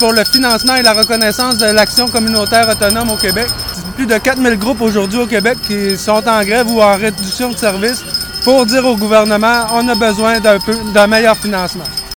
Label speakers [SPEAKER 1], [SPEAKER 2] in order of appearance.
[SPEAKER 1] pour le financement et la reconnaissance de l'action communautaire autonome au Québec. Plus de 4000 groupes aujourd'hui au Québec qui sont en grève ou en réduction de services pour dire au gouvernement on a besoin d'un meilleur financement.